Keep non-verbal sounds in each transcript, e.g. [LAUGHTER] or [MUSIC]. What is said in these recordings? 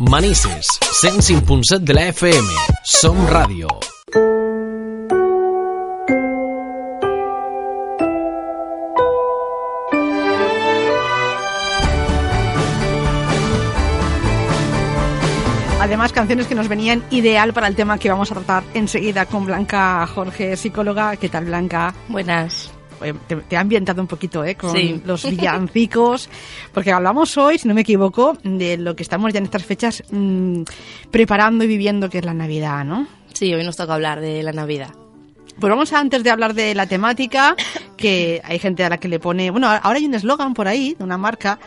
Manises, 105.7 de la FM. Som Ràdio. Además, canciones que nos venían ideal para el tema que vamos a tratar enseguida con Blanca Jorge, psicóloga. ¿Qué tal, Blanca? Buenas. Eh, Te, te ha ambientado un poquito ¿eh? con Sí. los [LAUGHS] villancicos, porque hablamos hoy, si no me equivoco, de lo que estamos ya en estas fechas mm, preparando y viviendo, que es la Navidad, ¿no? Sí, hoy nos toca hablar de la Navidad. Pues vamos a, antes de hablar de la temática, que hay gente a la que le pone... Bueno, ahora hay un eslogan por ahí, de una marca,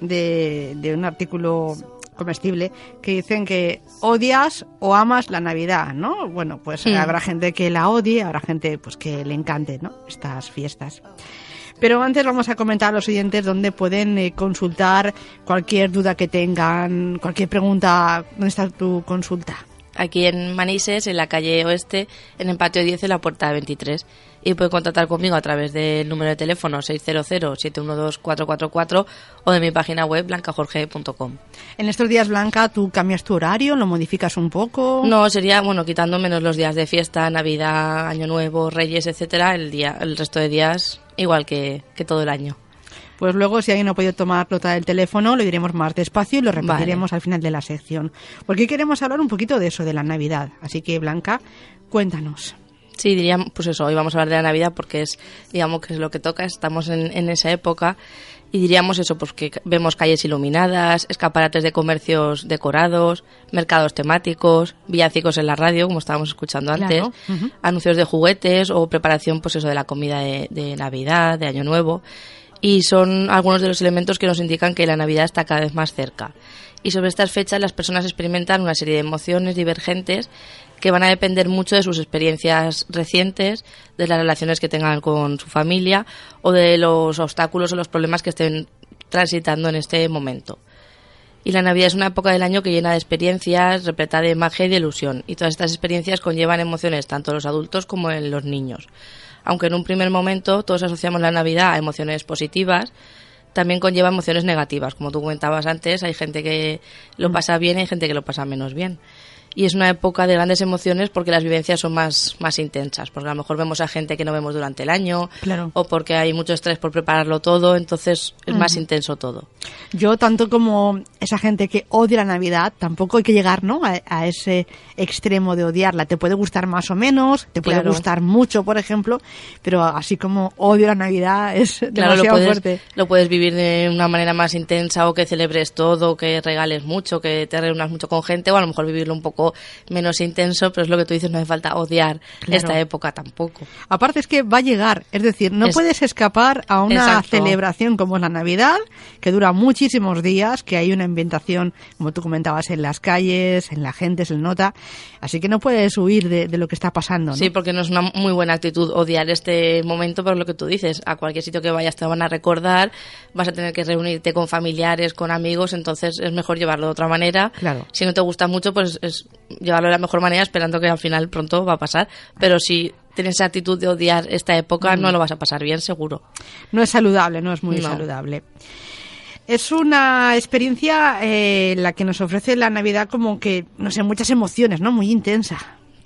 de, de un artículo comestible, que dicen que odias o amas la Navidad, ¿no? Bueno, pues habrá gente que la odie, habrá gente pues que le encante, ¿no? Estas fiestas. Pero antes vamos a comentar a los oyentes dónde pueden eh, consultar cualquier duda que tengan, cualquier pregunta, ¿dónde está tu consulta? Aquí en Manises, en la calle Oeste, en el patio 10, en la puerta 23. Y pueden contactar conmigo a través del número de teléfono 600-712-444 o de mi página web blancajorge.com. En estos días, Blanca, ¿tú cambias tu horario? ¿Lo modificas un poco? No, sería, bueno, quitando menos los días de fiesta, Navidad, Año Nuevo, Reyes, etcétera, el día, el resto de días igual que, que todo el año. Pues luego, si alguien no ha podido tomar nota del teléfono, lo diremos más despacio y lo repetiremos al final de la sección. Porque queremos hablar un poquito de eso, de la Navidad. Así que, Blanca, cuéntanos. Sí, diríamos, pues eso, hoy vamos a hablar de la Navidad porque es, digamos, que es lo que toca, estamos en, en esa época y diríamos eso, pues que vemos calles iluminadas, escaparates de comercios decorados, mercados temáticos, villancicos en la radio, como estábamos escuchando antes, Claro, anuncios de juguetes o preparación, pues eso, de la comida de, de Navidad, de Año Nuevo y son algunos de los elementos que nos indican que la Navidad está cada vez más cerca. Y sobre estas fechas las personas experimentan una serie de emociones divergentes que van a depender mucho de sus experiencias recientes, de las relaciones que tengan con su familia o de los obstáculos o los problemas que estén transitando en este momento. Y la Navidad es una época del año que llena de experiencias, repleta de magia y de ilusión. Y todas estas experiencias conllevan emociones tanto en los adultos como en los niños. Aunque en un primer momento todos asociamos la Navidad a emociones positivas, también conlleva emociones negativas. Como tú comentabas antes, hay gente que lo pasa bien y hay gente que lo pasa menos bien. Y es una época de grandes emociones porque las vivencias son más, más intensas. Porque a lo mejor vemos a gente que no vemos durante el año, Claro. o porque hay mucho estrés por prepararlo todo, entonces es más intenso todo. Yo, tanto como esa gente que odia la Navidad, tampoco hay que llegar ¿no? a, a ese extremo de odiarla. Te puede gustar más o menos, te puede Claro. gustar mucho, por ejemplo, pero así como odio la Navidad [LAUGHS] es Claro, lo demasiado puedes, fuerte. lo puedes vivir de una manera más intensa o que celebres todo, que regales mucho, que te reúnas mucho con gente o a lo mejor vivirlo un poco menos intenso, pero es lo que tú dices, no hace falta odiar Claro. esta época tampoco. Aparte es que va a llegar, es decir, no Es- puedes escapar a una Exacto. celebración como es la Navidad, que dura muchísimos días, que hay una ambientación, como tú comentabas, en las calles, en la gente, se nota, así que no puedes huir de, de lo que está pasando. ¿no? Sí, porque no es una muy buena actitud odiar este momento, pero lo que tú dices, a cualquier sitio que vayas te van a recordar, vas a tener que reunirte con familiares, con amigos, entonces es mejor llevarlo de otra manera. Claro. Si no te gusta mucho, pues es llevarlo de la mejor manera, esperando que al final pronto va a pasar. Pero si tienes esa actitud de odiar esta época, no lo vas a pasar bien, seguro. No es saludable, no es muy No. saludable. Es una experiencia eh, la que nos ofrece la Navidad como que, no sé, muchas emociones, ¿no? Muy intensa.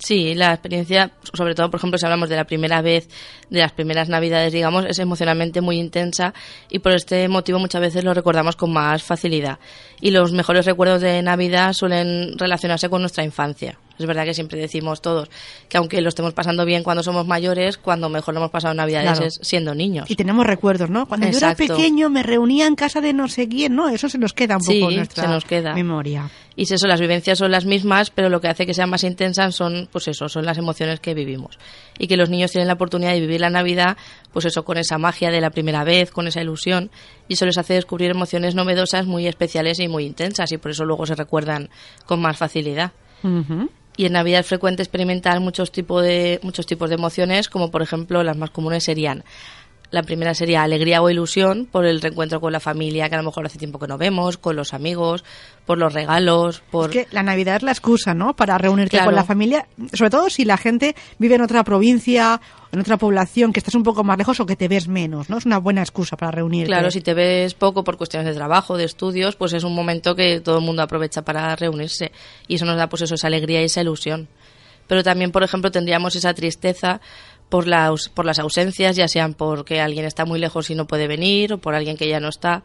Sí, la experiencia, sobre todo, por ejemplo, si hablamos de la primera vez, de las primeras navidades, digamos, es emocionalmente muy intensa y por este motivo muchas veces lo recordamos con más facilidad. Y los mejores recuerdos de Navidad suelen relacionarse con nuestra infancia. Es verdad que siempre decimos todos que aunque lo estemos pasando bien cuando somos mayores, cuando mejor lo hemos pasado en Navidades Claro. es siendo niños. Y tenemos recuerdos, ¿no? Cuando yo era pequeño me reunía en casa de no sé quién, ¿no? Eso se nos queda un Sí, poco en nuestra se nos queda. memoria. Y es eso, las vivencias son las mismas, pero lo que hace que sean más intensas son, pues eso, son las emociones que vivimos. Y que los niños tienen la oportunidad de vivir la Navidad, pues eso, con esa magia de la primera vez, con esa ilusión, y eso les hace descubrir emociones novedosas, muy especiales y muy intensas, y por eso luego se recuerdan con más facilidad. Ujú. Y en Navidad es frecuente experimentar muchos, tipos de, muchos tipos de emociones, como por ejemplo las más comunes serían La primera sería alegría o ilusión por el reencuentro con la familia, que a lo mejor hace tiempo que no vemos, con los amigos, por los regalos, por... Es que la Navidad es la excusa, ¿no? Para reunirte Claro. con la familia, sobre todo si la gente vive en otra provincia, en otra población, que estás un poco más lejos o que te ves menos, ¿no? Es una buena excusa para reunirte. Claro, si te ves poco por cuestiones de trabajo, de estudios, pues es un momento que todo el mundo aprovecha para reunirse y eso nos da pues eso, esa alegría y esa ilusión. Pero también, por ejemplo, tendríamos esa tristeza por, la aus- por las ausencias, ya sean porque alguien está muy lejos y no puede venir o por alguien que ya no está.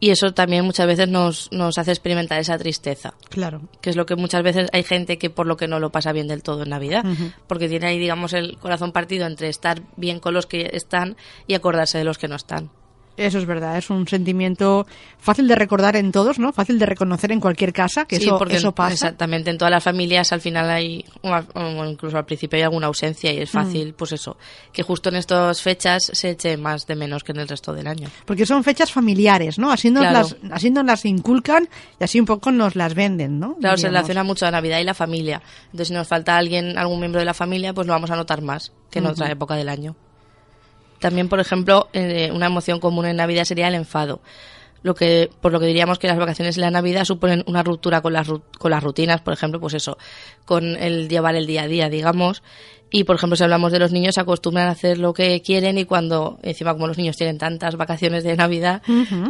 Y eso también muchas veces nos, nos hace experimentar esa tristeza Claro. que es lo que muchas veces hay gente que por lo que no lo pasa bien del todo en Navidad, porque tiene ahí, digamos, el corazón partido entre estar bien con los que están y acordarse de los que no están. Eso es verdad, es un sentimiento fácil de recordar en todos, ¿no? Fácil de reconocer en cualquier casa, que sí, eso, porque eso pasa. exactamente en todas las familias al final hay, o incluso al principio hay alguna ausencia y es fácil, pues eso, que justo en estas fechas se eche más de menos que en el resto del año. Porque son fechas familiares, ¿no? Así nos, Claro. las, así nos las inculcan y así un poco nos las venden, ¿no? Claro, se Diríamos. relaciona mucho a Navidad y la familia. Entonces, si nos falta alguien, algún miembro de la familia, pues lo vamos a notar más que en otra época del año. También, por ejemplo, eh, una emoción común en Navidad sería el enfado. Lo que, por lo que diríamos que las vacaciones y la Navidad suponen una ruptura con las, con las rutinas, por ejemplo, pues eso, con el llevar el día a día, digamos. Y, por ejemplo, si hablamos de los niños, se acostumbran a hacer lo que quieren y cuando, encima como los niños tienen tantas vacaciones de Navidad,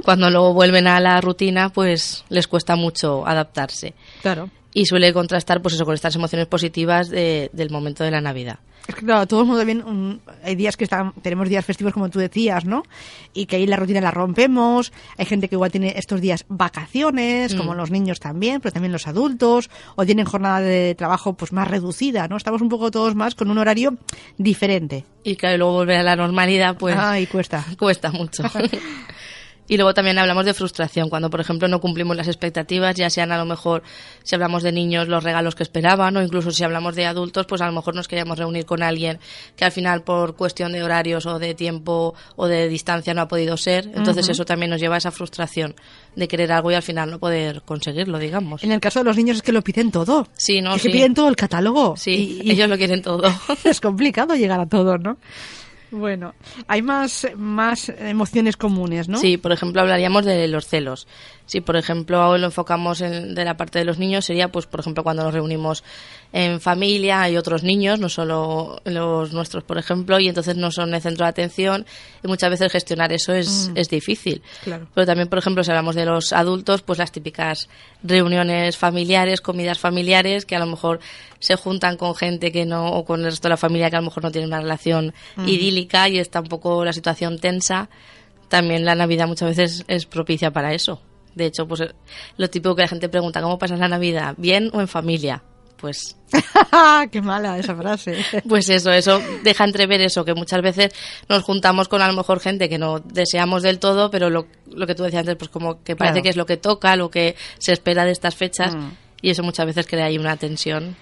cuando luego vuelven a la rutina, pues les cuesta mucho adaptarse Claro. Y suele contrastar pues eso con estas emociones positivas de- del momento de la Navidad. Es que claro, todo el mundo bien, un- hay días que están, tenemos días festivos como tú decías, ¿no? Y que ahí la rutina la rompemos, hay gente que igual tiene estos días vacaciones, como los niños también, pero también los adultos, o tienen jornada de trabajo pues más reducida, ¿no? Estamos un poco todos más con un horario diferente. Y claro, luego volver a la normalidad pues Ay, cuesta. [LAUGHS] cuesta mucho. [LAUGHS] Y luego también hablamos de frustración, cuando por ejemplo no cumplimos las expectativas, ya sean a lo mejor, si hablamos de niños, los regalos que esperaban, o incluso si hablamos de adultos, pues a lo mejor nos queríamos reunir con alguien que al final por cuestión de horarios o de tiempo o de distancia no ha podido ser. Entonces eso también nos lleva a esa frustración de querer algo y al final no poder conseguirlo, digamos. En el caso de los niños es que lo piden todo. Sí, no, Es que piden todo el catálogo. Sí, Y- y- ellos lo quieren todo. [LAUGHS] es complicado llegar a todo, ¿no? Bueno, hay más, más emociones comunes, ¿no? Sí, por ejemplo, hablaríamos de los celos. Si, por ejemplo, lo enfocamos en, de la parte de los niños, sería, pues, por ejemplo, cuando nos reunimos en familia, hay otros niños, no solo los nuestros, por ejemplo, y entonces no son el centro de atención, y muchas veces gestionar eso es, es difícil. Claro. Pero también, por ejemplo, si hablamos de los adultos, pues las típicas reuniones familiares, comidas familiares, que a lo mejor se juntan con gente que no, o con el resto de la familia que a lo mejor no tiene una relación idílica y está un poco la situación tensa. También la Navidad muchas veces es propicia para eso. De hecho, pues lo típico que la gente pregunta, ¿cómo pasas la Navidad? ¿Bien o en familia? Pues [LAUGHS] Qué mala esa frase. [LAUGHS] pues eso, eso deja entrever eso, que muchas veces nos juntamos con a lo mejor gente que no deseamos del todo, pero lo, lo que tú decías antes, pues como que parece Claro. que es lo que toca, lo que se espera de estas fechas, Mm. y eso muchas veces crea ahí una tensión.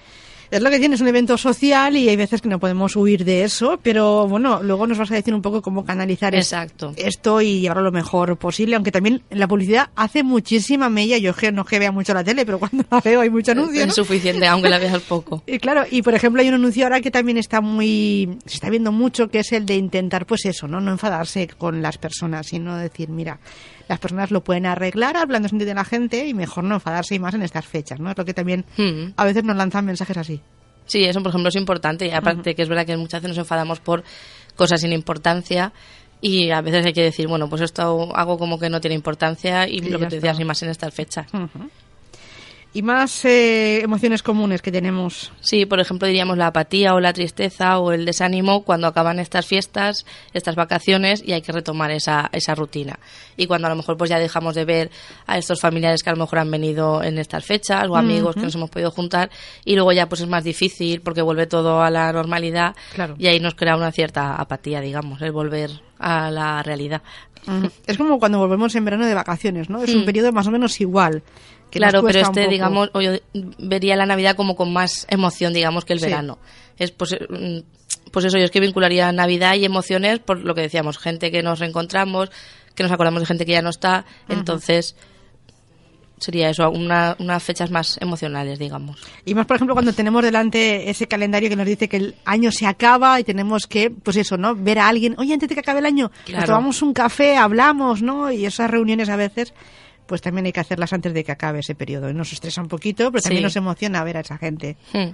Es lo que tiene, es un evento social y hay veces que no podemos huir de eso, pero bueno, luego nos vas a decir un poco cómo canalizar Exacto. esto y llevarlo lo mejor posible, aunque también la publicidad hace muchísima mella. Yo no es que vea mucho la tele, pero cuando la veo hay mucho anuncio. Es ¿no? suficiente, aunque la veas poco. [LAUGHS] Y claro, y por ejemplo hay un anuncio ahora que también está muy, se está viendo mucho, que es el de intentar pues eso, ¿no? No enfadarse con las personas, sino decir, mira, las personas lo pueden arreglar hablando sentido de la gente y mejor no enfadarse y más en estas fechas, ¿no? Es lo que también Hmm. a veces nos lanzan mensajes así. Sí, eso por ejemplo es importante, y aparte que es verdad que muchas veces nos enfadamos por cosas sin importancia. Y a veces hay que decir, bueno, pues esto hago como que no tiene importancia y lo que te decías, y más en estas fechas. Y más eh, emociones comunes que tenemos. Sí, por ejemplo, diríamos la apatía o la tristeza o el desánimo cuando acaban estas fiestas, estas vacaciones y hay que retomar esa, esa rutina. Y cuando a lo mejor pues ya dejamos de ver a estos familiares que a lo mejor han venido en estas fechas o amigos que nos hemos podido juntar y luego ya pues es más difícil porque vuelve todo a la normalidad Claro. y ahí nos crea una cierta apatía, digamos, el volver a la realidad. Es como cuando volvemos en verano de vacaciones, ¿no? Es un periodo más o menos igual. Que claro, pero este, digamos, o yo vería la Navidad como con más emoción, digamos, que el Sí. verano. Es pues, eh, mm, pues eso, yo es que vincularía Navidad y emociones por lo que decíamos, gente que nos reencontramos, que nos acordamos de gente que ya no está, entonces sería eso, una- unas fechas más emocionales, digamos. Y más, por ejemplo, cuando tenemos delante ese calendario que nos dice que el año se acaba y tenemos que, pues eso, ¿no? Ver a alguien, oye, antes de que acabe el año, Claro. nos tomamos un café, hablamos, ¿no? Y esas reuniones a veces, pues también hay que hacerlas antes de que acabe ese periodo. Y nos estresa un poquito, pero también Sí. nos emociona ver a esa gente. Hmm.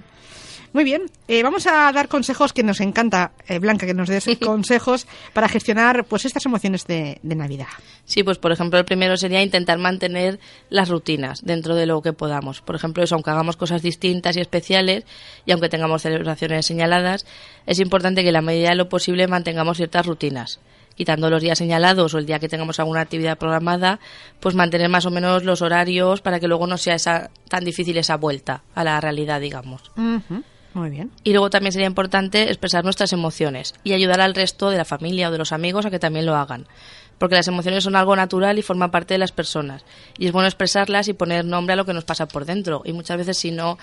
Muy bien, eh, vamos a dar consejos que nos encanta, eh, Blanca, que nos des [LAUGHS] consejos para gestionar pues estas emociones de, de Navidad. Sí, pues por ejemplo el primero sería intentar mantener las rutinas dentro de lo que podamos. Por ejemplo, eso, aunque hagamos cosas distintas y especiales y aunque tengamos celebraciones señaladas, es importante que en la medida de lo posible mantengamos ciertas rutinas. Quitando los días señalados o el día que tengamos alguna actividad programada, pues mantener más o menos los horarios para que luego no sea esa, tan difícil esa vuelta a la realidad, digamos. Ujú, Muy bien. Y luego también sería importante expresar nuestras emociones y ayudar al resto de la familia o de los amigos a que también lo hagan. Porque las emociones son algo natural y forman parte de las personas. Y es bueno expresarlas y poner nombre a lo que nos pasa por dentro. Y muchas veces si no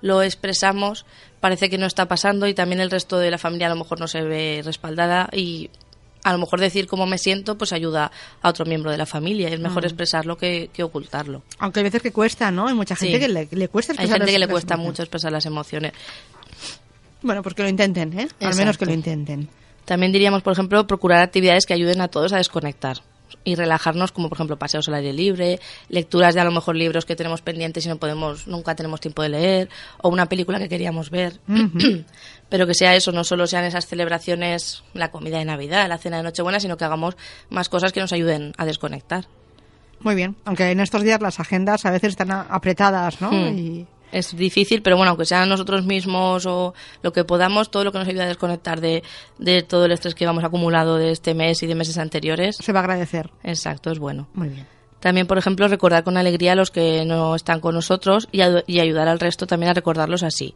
lo expresamos, parece que no está pasando y también el resto de la familia a lo mejor no se ve respaldada y a lo mejor decir cómo me siento pues ayuda a otro miembro de la familia. Es mejor expresarlo que, que ocultarlo. Aunque hay veces que cuesta, ¿no? Hay mucha gente Sí. que le, le cuesta Hay expresar gente que le cuesta mucho expresar las emociones. Bueno, pues que lo intenten, ¿eh? Al menos que lo intenten. También diríamos, por ejemplo, procurar actividades que ayuden a todos a desconectar y relajarnos, como por ejemplo paseos al aire libre, lecturas de a lo mejor libros que tenemos pendientes y no podemos, nunca tenemos tiempo de leer, o una película que queríamos ver. [CLEARS THROAT] Pero que sea eso, no solo sean esas celebraciones, la comida de Navidad, la cena de Nochebuena, sino que hagamos más cosas que nos ayuden a desconectar. Muy bien. Aunque en estos días las agendas a veces están apretadas, ¿no? Hmm. Y Es difícil, pero bueno, aunque sean nosotros mismos o lo que podamos, todo lo que nos ayude a desconectar de, de todo el estrés que vamos acumulado de este mes y de meses anteriores, se va a agradecer. exacto, es bueno. Muy bien. También, por ejemplo, recordar con alegría a los que no están con nosotros y, y ayudar al resto también a recordarlos así.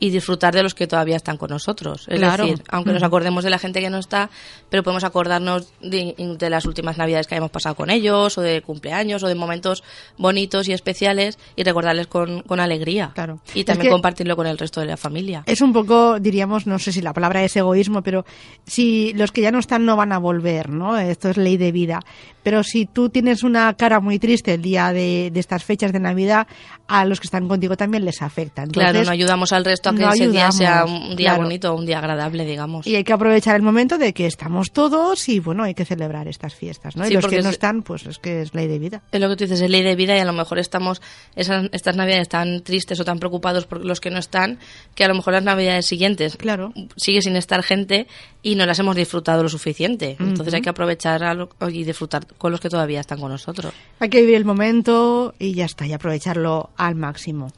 Y disfrutar de los que todavía están con nosotros. Es Claro. decir, aunque nos Ujú. acordemos de la gente que no está, pero podemos acordarnos de, de las últimas navidades que hayamos pasado con ellos, o de cumpleaños, o de momentos bonitos y especiales, y recordarles con, con alegría. Claro. Y Es también que- compartirlo con el resto de la familia. Es un poco, diríamos, no sé si la palabra es egoísmo, pero si los que ya no están no van a volver, ¿no? Esto es ley de vida. Pero si tú tienes una cara muy triste el día de, de estas fechas de Navidad, a los que están contigo también les afecta. Entonces, claro, no ayudamos al resto a que no ese día sea un día claro. bonito, un día agradable, digamos. Y hay que aprovechar el momento de que estamos todos y, bueno, hay que celebrar estas fiestas, ¿no? y los que no es- están, pues es que es ley de vida. Es lo que tú dices, es ley de vida y a lo mejor estamos esas, estas navidades tan tristes o tan preocupados por los que no están, que a lo mejor las navidades siguientes Claro. sigue sin estar gente y no las hemos disfrutado lo suficiente. Entonces hay que aprovechar a lo- y disfrutar con los que todavía están con nosotros. Hay que vivir el momento y ya está, y aprovecharlo al máximo.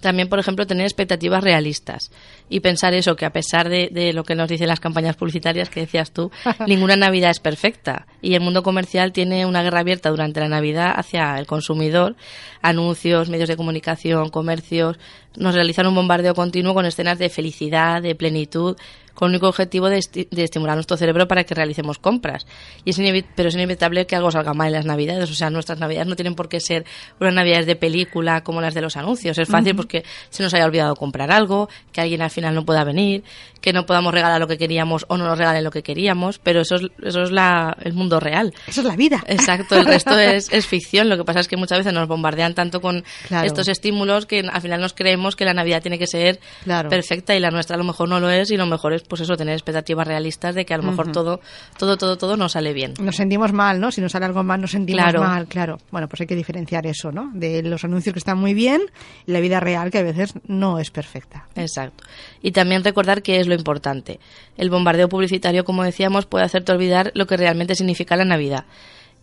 También, por ejemplo, tener expectativas realistas y pensar eso, que a pesar de, de lo que nos dicen las campañas publicitarias que decías tú, [LAUGHS] ninguna Navidad es perfecta. Y el mundo comercial tiene una guerra abierta durante la Navidad hacia el consumidor. Anuncios, medios de comunicación, comercios, nos realizan un bombardeo continuo con escenas de felicidad, de plenitud, con el único objetivo de, esti- de estimular nuestro cerebro para que realicemos compras. Y es pero es inevitable que algo salga mal en las Navidades. O sea, nuestras Navidades no tienen por qué ser unas Navidades de película como las de los anuncios. Es fácil porque se nos haya olvidado comprar algo, que alguien al final no pueda venir, que no podamos regalar lo que queríamos o no nos regalen lo que queríamos. Pero eso es, eso es la, el mundo real. Eso es la vida. Exacto, el resto es, es ficción. Lo que pasa es que muchas veces nos bombardean tanto con Claro. estos estímulos que al final nos creemos que la Navidad tiene que ser Claro. perfecta y la nuestra a lo mejor no lo es y lo mejor es pues eso, tener expectativas realistas de que a lo mejor todo, todo, todo, todo no sale bien. Nos sentimos mal, ¿no? Si nos sale algo mal, nos sentimos Claro. mal, claro. Bueno, pues hay que diferenciar eso, ¿no? De los anuncios que están muy bien y la vida real que a veces no es perfecta. Exacto. Y también recordar que es lo importante. El bombardeo publicitario, como decíamos, puede hacerte olvidar lo que realmente significa la Navidad.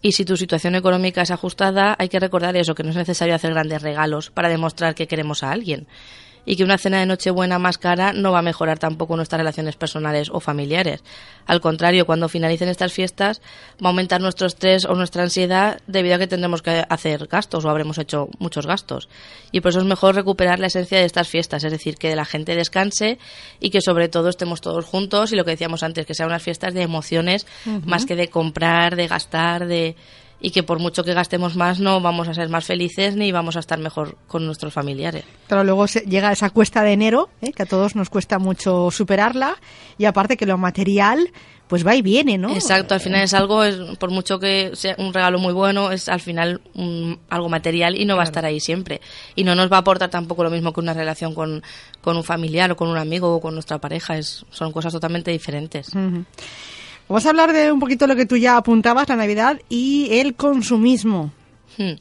Y si tu situación económica es ajustada, hay que recordar eso, que no es necesario hacer grandes regalos para demostrar que queremos a alguien. Y que una cena de Nochebuena más cara no va a mejorar tampoco nuestras relaciones personales o familiares. Al contrario, cuando finalicen estas fiestas, va a aumentar nuestro estrés o nuestra ansiedad debido a que tendremos que hacer gastos o habremos hecho muchos gastos. Y por eso es mejor recuperar la esencia de estas fiestas, es decir, que la gente descanse y que sobre todo estemos todos juntos y lo que decíamos antes, que sean unas fiestas de emociones más que de comprar, de gastar, de y que por mucho que gastemos más no vamos a ser más felices ni vamos a estar mejor con nuestros familiares. Pero luego se, llega esa cuesta de enero, ¿eh? que a todos nos cuesta mucho superarla, y aparte que lo material pues va y viene, ¿no? Exacto, al final es algo, es, por mucho que sea un regalo muy bueno, es al final un, algo material y no va a estar ahí siempre. Y no nos va a aportar tampoco lo mismo que una relación con, con un familiar o con un amigo o con nuestra pareja, es, son cosas totalmente diferentes. Vamos a hablar de un poquito lo que tú ya apuntabas, la Navidad y el consumismo. Hmm.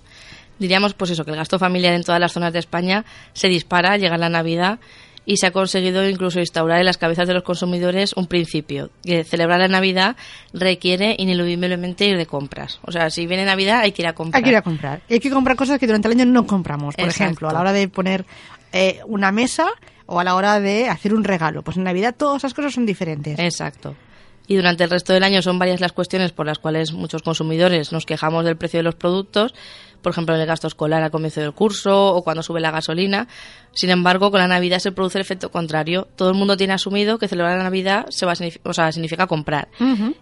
Diríamos, pues eso, que el gasto familiar en todas las zonas de España se dispara, llega la Navidad y se ha conseguido incluso instaurar en las cabezas de los consumidores un principio, que celebrar la Navidad requiere ineludiblemente ir de compras. O sea, si viene Navidad hay que ir a comprar. Hay que ir a comprar. Hay que comprar cosas que durante el año no compramos. Por ejemplo, a la hora de poner eh, una mesa o a la hora de hacer un regalo. Pues en Navidad todas esas cosas son diferentes. Exacto y durante el resto del año son varias las cuestiones por las cuales muchos consumidores nos quejamos del precio de los productos, por ejemplo, en el gasto escolar al comienzo del curso o cuando sube la gasolina. Sin embargo, con la Navidad se produce el efecto contrario. Todo el mundo tiene asumido que celebrar la Navidad se va o sea, significa comprar.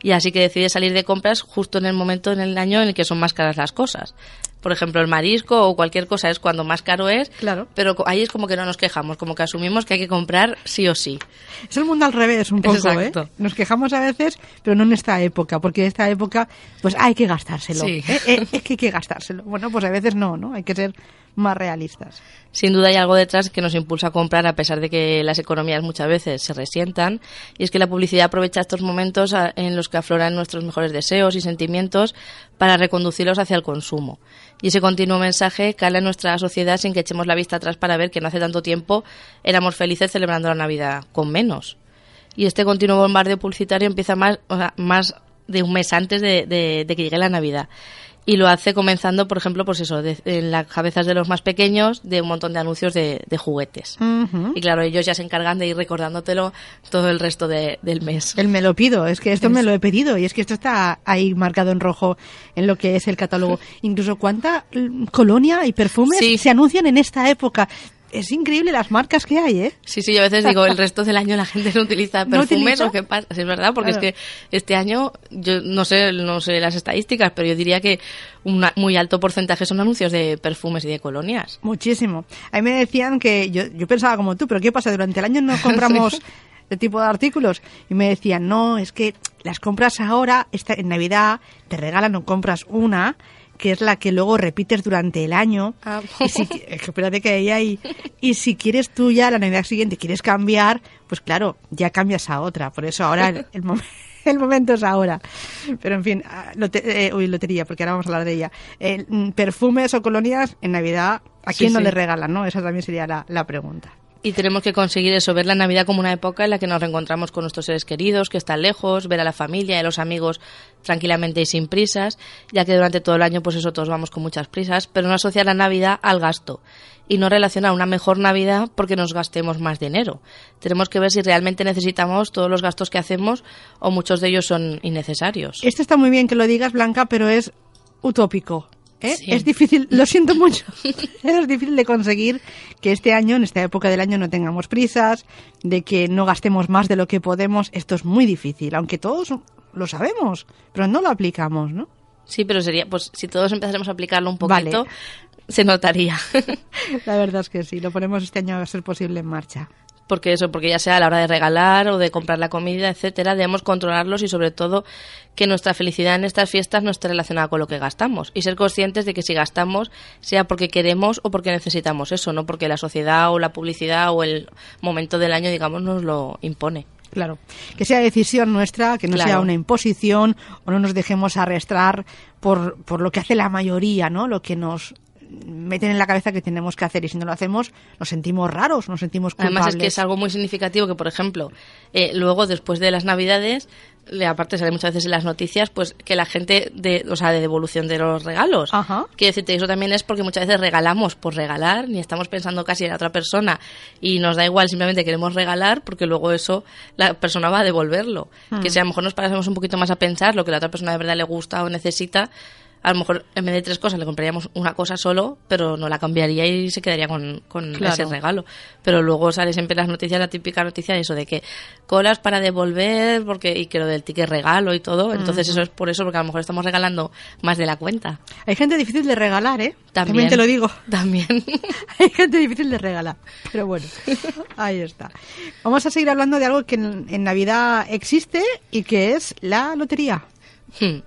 Y así que decide salir de compras justo en el momento en el año en el que son más caras las cosas por ejemplo, el marisco o cualquier cosa es cuando más caro es, claro. pero ahí es como que no nos quejamos, como que asumimos que hay que comprar sí o sí. Es el mundo al revés un poco, ¿eh? Nos quejamos a veces, pero no en esta época, porque en esta época pues hay que gastárselo, ¿eh? Eh, es que hay que gastárselo. Bueno, pues a veces no, ¿no? Hay que ser más realistas. Sin duda hay algo detrás que nos impulsa a comprar a pesar de que las economías muchas veces se resientan y es que la publicidad aprovecha estos momentos en los que afloran nuestros mejores deseos y sentimientos para reconducirlos hacia el consumo. Y ese continuo mensaje cala en nuestra sociedad sin que echemos la vista atrás para ver que no hace tanto tiempo éramos felices celebrando la Navidad con menos. Y este continuo bombardeo publicitario empieza más de un mes antes de que llegue la Navidad y lo hace comenzando, por ejemplo, pues eso, en las cabezas de los más pequeños, de un montón de anuncios de, juguetes. Y claro, ellos ya se encargan de ir recordándotelo todo el resto del mes. El me lo pido, es que esto me lo he pedido y es que esto está ahí marcado en rojo en lo que es el catálogo. [LAUGHS] Incluso cuánta mm, colonia y perfumes se anuncian en esta época es increíble las marcas que hay, ¿eh? Sí, sí, yo a veces digo, el resto del año la gente no utiliza perfumes o qué pasa. Es verdad, porque es que este año, yo no sé, no sé las estadísticas, pero yo diría que un muy alto porcentaje son anuncios de perfumes y de colonias. Muchísimo. A mí me decían que, yo, yo pensaba como tú, pero ¿qué pasa? Durante el año no [LAUGHS] compramos... este tipo de artículos y me decían no es que las compras ahora esta, en Navidad te regalan o compras una que es la que luego repites durante el año. Ah. Y si, [LAUGHS] espérate que ahí hay. Y si quieres tú ya la Navidad siguiente quieres cambiar, pues claro, ya cambias a otra. Por eso ahora el, el, [LAUGHS] momento es ahora. Pero en fin, ah, eh, uy, lotería, porque ahora vamos a hablar de ella. Eh, mm, perfumes o colonias en Navidad, ¿a quién no le regalan? ¿no? Esa también sería la, la pregunta. Y tenemos que conseguir eso, ver la Navidad como una época en la que nos reencontramos con nuestros seres queridos, que están lejos, ver a la familia y a los amigos tranquilamente y sin prisas, ya que durante todo el año pues eso todos vamos con muchas prisas, pero no asociar la Navidad al gasto y no relacionar una mejor Navidad porque nos gastemos más dinero. Tenemos que ver si realmente necesitamos todos los gastos que hacemos o muchos de ellos son innecesarios. Esto está muy bien que lo digas, Blanca, pero es utópico. ¿Eh? Es difícil, lo siento mucho, [LAUGHS] es difícil de conseguir que este año, en esta época del año, no tengamos prisas, de que no gastemos más de lo que podemos. Esto es muy difícil, aunque todos lo sabemos, pero no lo aplicamos, ¿no? Sí, pero sería, pues si todos empezáramos a aplicarlo un poquito, se notaría. [LAUGHS] La verdad es que sí, lo ponemos este año a ser posible en marcha porque eso, porque ya sea a la hora de regalar o de comprar la comida, etcétera, debemos controlarlos y sobre todo que nuestra felicidad en estas fiestas no esté relacionada con lo que gastamos y ser conscientes de que si gastamos sea porque queremos o porque necesitamos eso, no porque la sociedad o la publicidad o el momento del año, digamos, nos lo impone. Claro, que sea decisión nuestra, que no sea una imposición o no nos dejemos arrastrar por, por lo que hace la mayoría, ¿no? Lo que nos meten en la cabeza que tenemos que hacer y si no lo hacemos nos sentimos raros, nos sentimos culpables. Además es que es algo muy significativo que, por ejemplo, eh, luego después de las Navidades, aparte sale muchas veces en las noticias, pues que la gente, de, o sea, de devolución de los regalos. Ajá. Quiero decirte, eso también es porque muchas veces regalamos por regalar, ni estamos pensando casi en la otra persona y nos da igual, simplemente queremos regalar porque luego eso la persona va a devolverlo. Que hmm. si a lo mejor nos pasamos un poquito más a pensar lo que la otra persona de verdad le gusta o necesita, a lo mejor en vez de tres cosas le compraríamos una cosa solo, pero no la cambiaría y se quedaría con, con Claro. ese regalo. Pero luego sale siempre las noticias la típica noticia de eso, de que colas para devolver porque y que lo del ticket regalo y todo. Entonces eso es por eso, porque a lo mejor estamos regalando más de la cuenta. Hay gente difícil de regalar, ¿eh? También. te lo digo. [LAUGHS] También. [LAUGHS] Hay gente difícil de regalar. Pero bueno, [LAUGHS] ahí está. Vamos a seguir hablando de algo que en, en Navidad existe y que es la lotería. Hmm.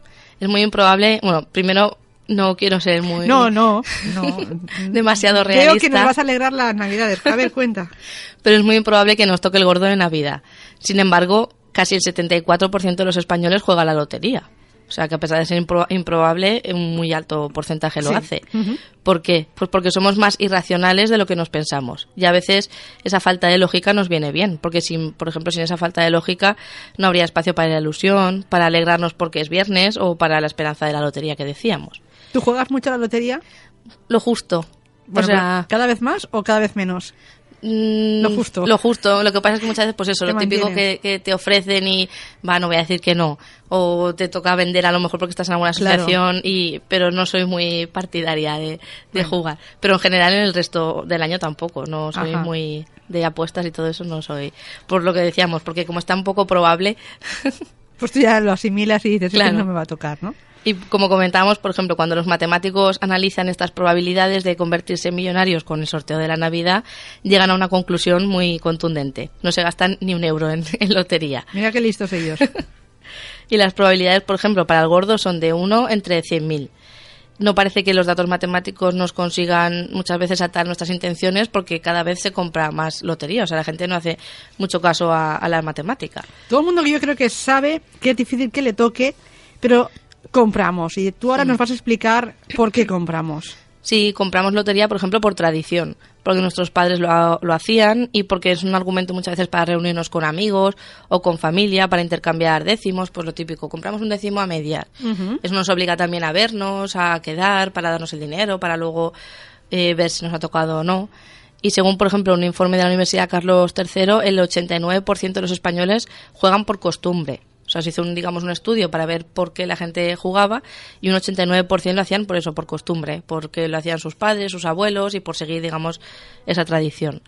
Es muy improbable. Bueno, primero no quiero ser muy No, no, no. [LAUGHS] demasiado Creo realista. que nos vas a alegrar las Navidades. A ver, cuenta. [LAUGHS] pero es muy improbable que nos toque el gordo de Navidad. Sin embargo, casi el 74% de los españoles juega a la lotería. O sea, que a pesar de ser impro- improbable, un muy alto porcentaje lo Sí. hace. ¿Por qué? Pues porque somos más irracionales de lo que nos pensamos. Y a veces esa falta de lógica nos viene bien. Porque, sin, por ejemplo, sin esa falta de lógica no habría espacio para la ilusión, para alegrarnos porque es viernes o para la esperanza de la lotería que decíamos. ¿Tú juegas mucho a la lotería? Lo justo. Bueno, o sea, ¿Cada vez más o cada vez menos? Mm, Lo justo. Lo justo. Lo que pasa es que muchas veces, pues eso, lo típico que, que te ofrecen y, va, no voy a decir que no. O te toca vender a lo mejor porque estás en alguna Claro. asociación, y pero no soy muy partidaria de, de Bueno. jugar. Pero en general en el resto del año tampoco. No soy Ajá. muy de apuestas y todo eso, no soy. Por lo que decíamos, porque como está un poco probable, [LAUGHS] Pues tú ya lo asimilas y dices, "Es que Claro. no me va a tocar, ¿no? Y como comentábamos, por ejemplo, cuando los matemáticos analizan estas probabilidades de convertirse en millonarios con el sorteo de la Navidad, llegan a una conclusión muy contundente. No se gastan ni un euro en, [LAUGHS] en lotería. Mira qué listos ellos. [LAUGHS] Y las probabilidades, por ejemplo, para el gordo son de 1 entre 100.000. No parece que los datos matemáticos nos consigan muchas veces atar nuestras intenciones porque cada vez se compra más lotería. O sea, la gente no hace mucho caso a, a la matemática. Todo el mundo que yo creo que sabe que es difícil que le toque, pero compramos. Y tú ahora nos vas a explicar por qué compramos. Sí, compramos lotería, por ejemplo, por tradición, porque nuestros padres lo, ha- lo hacían y porque es un argumento muchas veces para reunirnos con amigos o con familia, para intercambiar décimos, pues lo típico, compramos un décimo a mediar. Eso nos obliga también a vernos, a quedar, para darnos el dinero, para luego eh, ver si nos ha tocado o no. Y según, por ejemplo, un informe de la Universidad Carlos III, el 89% de los españoles juegan por costumbre. Sea, se hizo un, digamos, un estudio para ver por qué la gente jugaba y un 89% lo hacían por eso, por costumbre, porque lo hacían sus padres, sus abuelos y por seguir, digamos, esa tradición.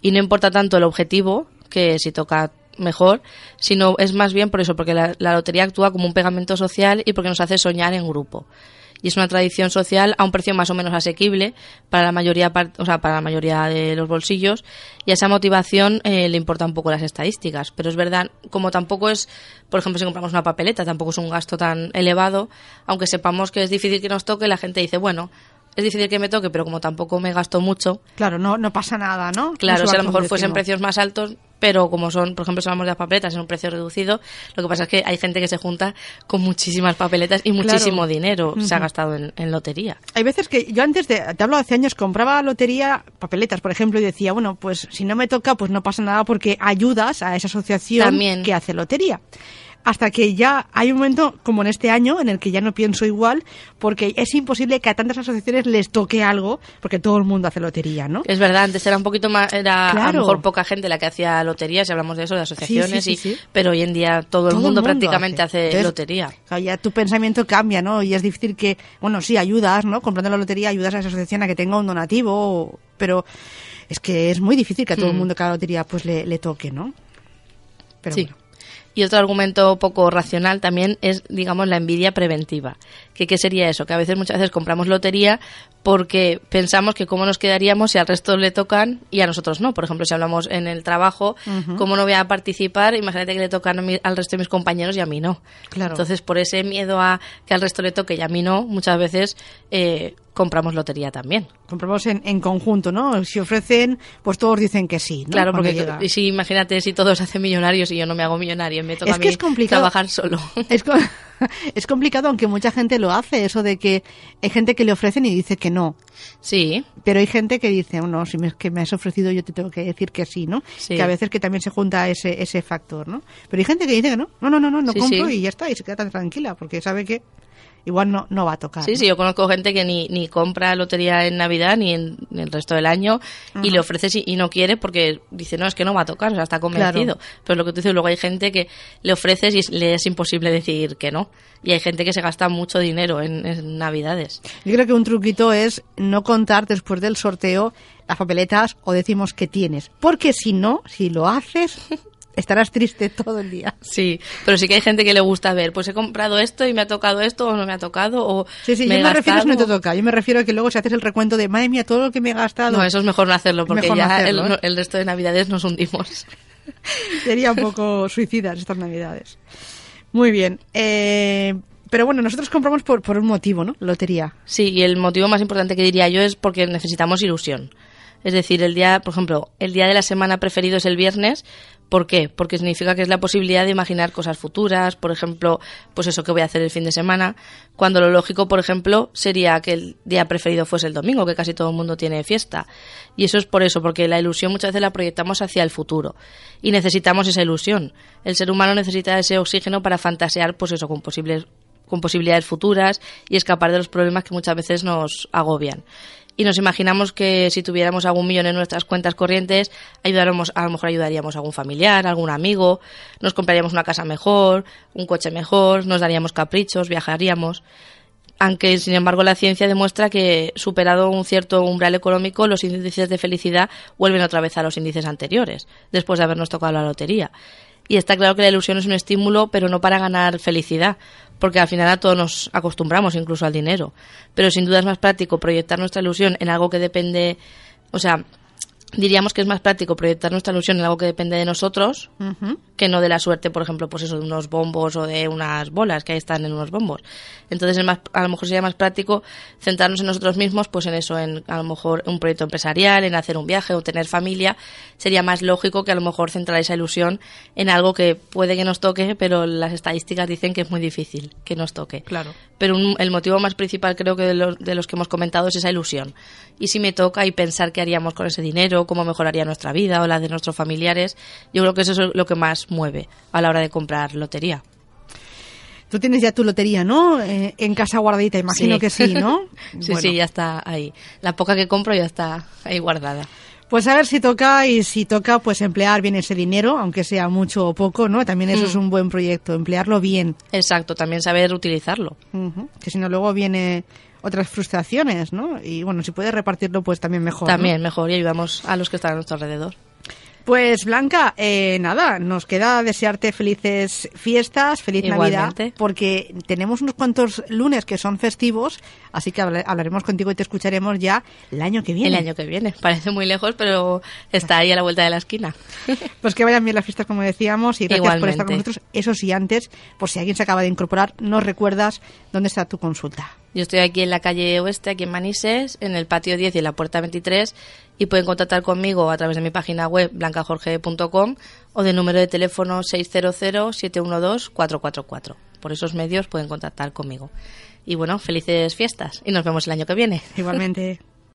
Y no importa tanto el objetivo, que si toca mejor, sino es más bien por eso, porque la lotería actúa como un pegamento social y porque nos hace soñar en grupo. Y es una tradición social a un precio más o menos asequible para la mayoría, o sea, para la mayoría de los bolsillos y a esa motivación eh, le importan un poco las estadísticas. Pero es verdad, como tampoco es, por ejemplo, si compramos una papeleta, tampoco es un gasto tan elevado, aunque sepamos que es difícil que nos toque, la gente dice, bueno, es difícil que me toque, pero como tampoco me gasto mucho, Claro, no, no pasa nada, ¿no? Claro, si a lo mejor fuesen precios más altos, pero como son, por ejemplo, si hablamos de las papeletas en un precio reducido, lo que pasa es que hay gente que se junta con muchísimas papeletas y muchísimo Claro. dinero se ha gastado en, en lotería. Hay veces que yo antes de, te hablo hace años, compraba lotería, papeletas, por ejemplo, y decía, bueno, pues si no me toca, pues no pasa nada porque ayudas a esa asociación También. que hace lotería. Hasta que ya hay un momento, como en este año, en el que ya no pienso igual, porque es imposible que a tantas asociaciones les toque algo, porque todo el mundo hace lotería, ¿no? Es verdad, antes era un poquito más, era a lo mejor poca gente la que hacía lotería, si hablamos de eso, de asociaciones, sí, y, sí. pero hoy en día todo el mundo, prácticamente hace, Entonces, lotería. ya tu pensamiento cambia, ¿no? Y es difícil que, bueno, sí, ayudas, ¿no? Comprando la lotería, ayudas a esa asociación a que tenga un donativo, pero es que es muy difícil que a todo el Hmm. mundo cada lotería pues le, le toque, ¿no? Pero bueno. Y otro argumento poco racional también es, digamos, la envidia preventiva. ¿Qué, ¿Qué sería eso? Que a veces, muchas veces compramos lotería porque pensamos que cómo nos quedaríamos si al resto le tocan y a nosotros no. Por ejemplo, si hablamos en el trabajo, ¿cómo no voy a participar? Imagínate que le tocan a mí- al resto de mis compañeros y a mí no. Claro. Entonces, por ese miedo a que al resto le toque y a mí no, muchas veces eh, compramos lotería también. compramos en, en conjunto, ¿no? Si ofrecen, pues todos dicen que sí, ¿no? Claro, Cuando porque si imagínate si todos hacen millonarios y yo no me hago millonario, me toca Es a que mí es complicado. trabajar solo. [LAUGHS] Es, [LAUGHS] es complicado, aunque mucha gente lo hace, eso de que hay gente que le ofrecen y dice que no. sí, Pero hay gente que dice, no, si me, que me has ofrecido yo te tengo que decir que sí, ¿no? Sí. Que a veces que también se junta ese, ese factor, ¿no? Pero hay gente que dice que no, no, no, no, no, no Sí, compro y ya está, y se queda tan tranquila, porque sabe que igual no, no va a tocar. Sí, ¿no? sí, yo conozco gente que ni, ni compra lotería en Navidad ni en, el resto del año y le ofreces y, no quiere porque dice, no, es que no va a tocar, o sea, está convencido. Claro. Pero lo que tú dices, luego hay gente que le ofreces y le es imposible decir que no. Y hay gente que se gasta mucho dinero en, en Navidades. Yo creo que un truquito es no contar después del sorteo las papeletas o decimos que tienes. Porque si no, si lo haces, [LAUGHS] estarás triste todo el día. Sí, pero sí que hay gente que le gusta ver, pues he comprado esto y me ha tocado esto o no me ha tocado o Sí, sí, me yo me refiero a si no te toca. Yo me refiero a que luego si haces el recuento de, madre mía, todo lo que me he gastado, No, eso es mejor no hacerlo porque Mejor no ya hacerlo, el, ¿eh? el resto de Navidades nos hundimos. [LAUGHS] sería un poco suicidas estas navidades. Muy bien. Eh, pero bueno, nosotros compramos por, por un motivo, ¿no? Lotería. Sí, y el motivo más importante que diría yo es porque necesitamos ilusión. Es decir, el día, por ejemplo, el día de la semana preferido es el viernes. ¿Por qué? Porque significa que es la posibilidad de imaginar cosas futuras, por ejemplo, pues eso que voy a hacer el fin de semana, cuando lo lógico, por ejemplo, sería que el día preferido fuese el domingo, que casi todo el mundo tiene fiesta. Y eso es por eso, porque la ilusión muchas veces la proyectamos hacia el futuro y necesitamos esa ilusión. El ser humano necesita ese oxígeno para fantasear, pues eso, con posibles con posibilidades futuras y escapar de los problemas que muchas veces nos agobian. Y nos imaginamos que si tuviéramos algún millón en nuestras cuentas corrientes, ayudáramos, a lo mejor ayudaríamos a algún familiar, a algún amigo, nos compraríamos una casa mejor, un coche mejor, nos daríamos caprichos, viajaríamos. Aunque, sin embargo, la ciencia demuestra que, superado un cierto umbral económico, los índices de felicidad vuelven otra vez a los índices anteriores, después de habernos tocado la lotería. Y está claro que la ilusión es un estímulo, pero no para ganar felicidad, porque al final a todos nos acostumbramos, incluso al dinero. Pero sin duda es más práctico proyectar nuestra ilusión en algo que depende, o sea, diríamos que es más práctico proyectar nuestra ilusión en algo que depende de nosotros que no de la suerte, por ejemplo, pues eso de unos bombos o de unas bolas que ahí están en unos bombos. Entonces, es más, a lo mejor sería más práctico centrarnos en nosotros mismos, pues en eso, en a lo mejor un proyecto empresarial, en hacer un viaje o tener familia. Sería más lógico que a lo mejor centrar esa ilusión en algo que puede que nos toque, pero las estadísticas dicen que es muy difícil que nos toque. Claro. Pero un- el motivo más principal creo que de los, de los que hemos comentado es esa ilusión. Y si me toca y pensar qué haríamos con ese dinero, cómo mejoraría nuestra vida o la de nuestros familiares, yo creo que eso es lo que más mueve a la hora de comprar lotería. Tú tienes ya tu lotería, ¿no? Eh, en casa guardadita, imagino Sí. que sí, ¿no? [LAUGHS] sí, Bueno, sí, ya está ahí. La poca que compro ya está ahí guardada. Pues a ver si toca y si toca, pues emplear bien ese dinero, aunque sea mucho o poco, ¿no? También eso Mm. es un buen proyecto, emplearlo bien. Exacto, también saber utilizarlo. Que si no, luego viene otras frustraciones, ¿no? Y bueno, si puedes repartirlo, pues también mejor. ¿no? También mejor y ayudamos a los que están a nuestro alrededor. Pues Blanca, eh, nada, nos queda desearte felices fiestas, feliz Navidad, Igualmente. porque tenemos unos cuantos lunes que son festivos, así que habla- hablaremos contigo y te escucharemos ya el año que viene. El año que viene. Parece muy lejos, pero está ahí a la vuelta de la esquina. [LAUGHS] Pues que vayan bien las fiestas, como decíamos, y gracias por estar con Igualmente. nosotros. Eso sí, antes, por si alguien se acaba de incorporar, nos recuerdas dónde está tu consulta. Yo estoy aquí en la calle Oeste, aquí en Manises, en el patio 10 y en la puerta 23, y pueden contactar conmigo a través de mi página web blancajorge.com o del número de teléfono 600-712-444. Por esos medios pueden contactar conmigo. Y bueno, felices fiestas y nos vemos el año que viene. Igualmente. [LAUGHS]